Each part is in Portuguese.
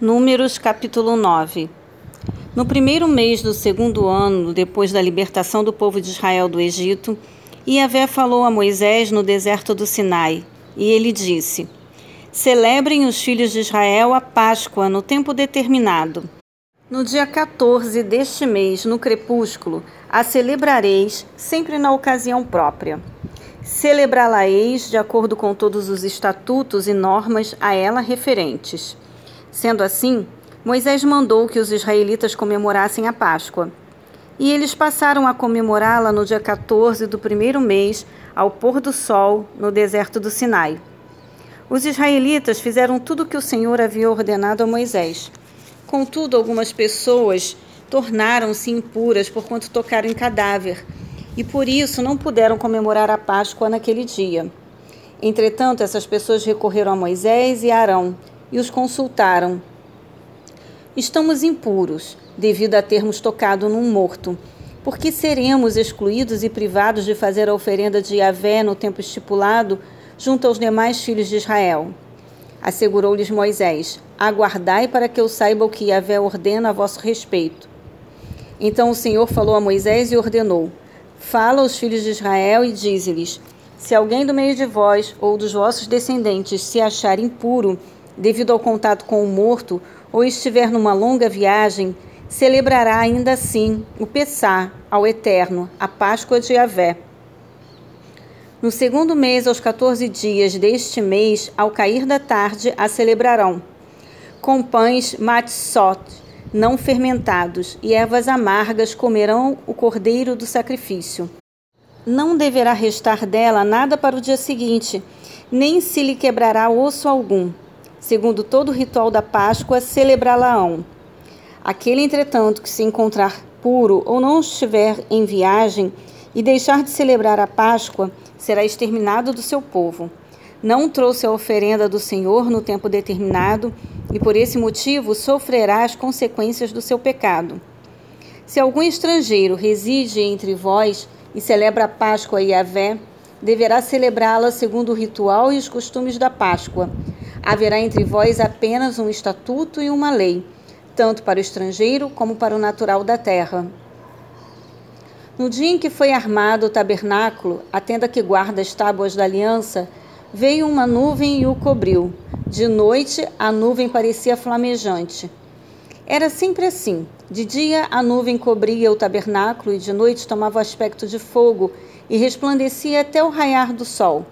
Números capítulo 9 No primeiro mês do segundo ano, depois da libertação do povo de Israel do Egito, Iavé falou a Moisés no deserto do Sinai, e ele disse: Celebrem os filhos de Israel a Páscoa no tempo determinado. No dia 14 deste mês, no crepúsculo, a celebrareis sempre na ocasião própria. Celebrá-la-eis de acordo com todos os estatutos e normas a ela referentes. Sendo assim, Moisés mandou que os israelitas comemorassem a Páscoa. E eles passaram a comemorá-la no dia 14 do primeiro mês, ao pôr do sol, no deserto do Sinai. Os israelitas fizeram tudo o que o Senhor havia ordenado a Moisés. Contudo, algumas pessoas tornaram-se impuras por quanto tocaram em cadáver, e por isso não puderam comemorar a Páscoa naquele dia. Entretanto, essas pessoas recorreram a Moisés e Arão e os consultaram. Estamos impuros, devido a termos tocado num morto. Por que seremos excluídos e privados de fazer a oferenda de Yahvé no tempo estipulado, junto aos demais filhos de Israel? Assegurou-lhes Moisés: Aguardai para que eu saiba o que Yahvé ordena a vosso respeito. Então o Senhor falou a Moisés e ordenou: Fala aos filhos de Israel e dize-lhes: Se alguém do meio de vós ou dos vossos descendentes se achar impuro, devido ao contato com o morto, ou estiver numa longa viagem, celebrará ainda assim o Pessá ao Eterno, a Páscoa de Yahvé. No segundo mês, aos 14 dias deste mês, ao cair da tarde, a celebrarão. Com pães matzot, não fermentados, e ervas amargas comerão o cordeiro do sacrifício. Não deverá restar dela nada para o dia seguinte, nem se lhe quebrará osso algum segundo todo o ritual da Páscoa, celebrá-la-ão. Aquele, entretanto, que se encontrar puro ou não estiver em viagem e deixar de celebrar a Páscoa, será exterminado do seu povo. Não trouxe a oferenda do Senhor no tempo determinado e por esse motivo sofrerá as consequências do seu pecado. Se algum estrangeiro reside entre vós e celebra a Páscoa e a Vé, deverá celebrá-la segundo o ritual e os costumes da Páscoa Haverá entre vós apenas um estatuto e uma lei, tanto para o estrangeiro como para o natural da terra. No dia em que foi armado o tabernáculo, a tenda que guarda as tábuas da aliança, veio uma nuvem e o cobriu. De noite, a nuvem parecia flamejante. Era sempre assim. De dia, a nuvem cobria o tabernáculo e de noite tomava o aspecto de fogo e resplandecia até o raiar do sol.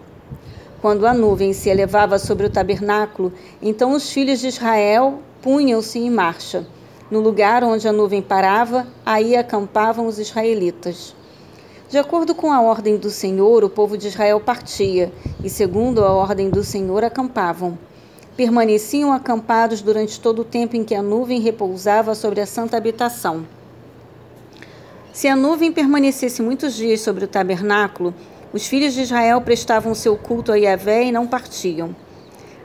Quando a nuvem se elevava sobre o tabernáculo, então os filhos de Israel punham-se em marcha. No lugar onde a nuvem parava, aí acampavam os israelitas. De acordo com a ordem do Senhor, o povo de Israel partia, e segundo a ordem do Senhor, acampavam. Permaneciam acampados durante todo o tempo em que a nuvem repousava sobre a santa habitação. Se a nuvem permanecesse muitos dias sobre o tabernáculo, os filhos de Israel prestavam seu culto a Yahvé e não partiam.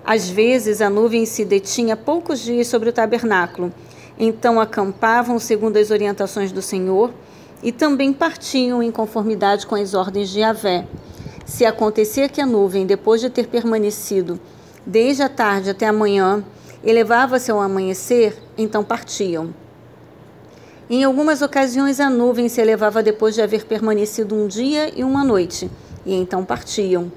Às vezes a nuvem se detinha poucos dias sobre o tabernáculo, então acampavam segundo as orientações do Senhor e também partiam em conformidade com as ordens de Yahvé. Se acontecia que a nuvem, depois de ter permanecido desde a tarde até a manhã, elevava-se ao amanhecer, então partiam. Em algumas ocasiões, a nuvem se elevava depois de haver permanecido um dia e uma noite, e então partiam.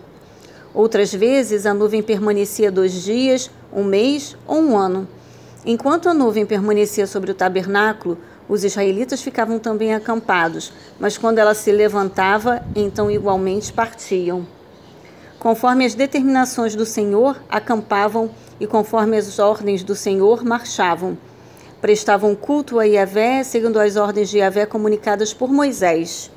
Outras vezes, a nuvem permanecia dois dias, um mês ou um ano. Enquanto a nuvem permanecia sobre o tabernáculo, os israelitas ficavam também acampados, mas quando ela se levantava, então igualmente partiam. Conforme as determinações do Senhor, acampavam e conforme as ordens do Senhor, marchavam prestavam culto a Yahvé segundo as ordens de Yahvé comunicadas por Moisés.